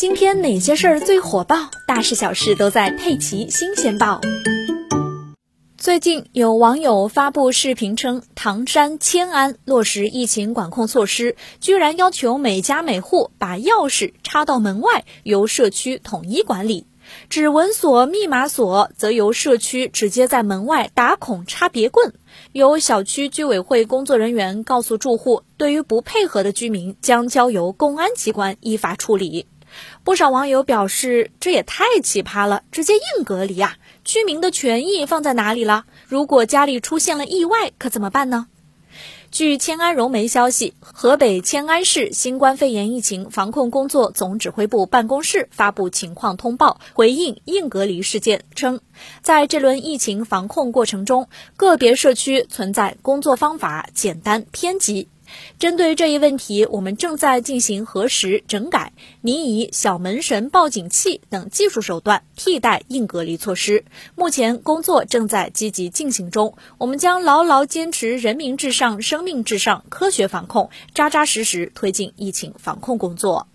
今天哪些事儿最火爆？大事小事都在《佩奇新鲜报》。最近有网友发布视频称，唐山迁安落实疫情管控措施，居然要求每家每户把钥匙插到门外，由社区统一管理；指纹锁、密码锁则由社区直接在门外打孔插别棍。有小区居委会工作人员告诉住户，对于不配合的居民，将交由公安机关依法处理。不少网友表示，这也太奇葩了，直接硬隔离啊！居民的权益放在哪里了？如果家里出现了意外，可怎么办呢？据迁安融媒消息，河北迁安市新冠肺炎疫情防控工作总指挥部办公室发布情况通报，回应硬隔离事件，称，在这轮疫情防控过程中，个别社区存在工作方法简单偏激。针对这一问题，我们正在进行核实整改，拟以小门神报警器等技术手段替代硬隔离措施。目前工作正在积极进行中，我们将牢牢坚持人民至上、生命至上，科学防控，扎扎实实推进疫情防控工作。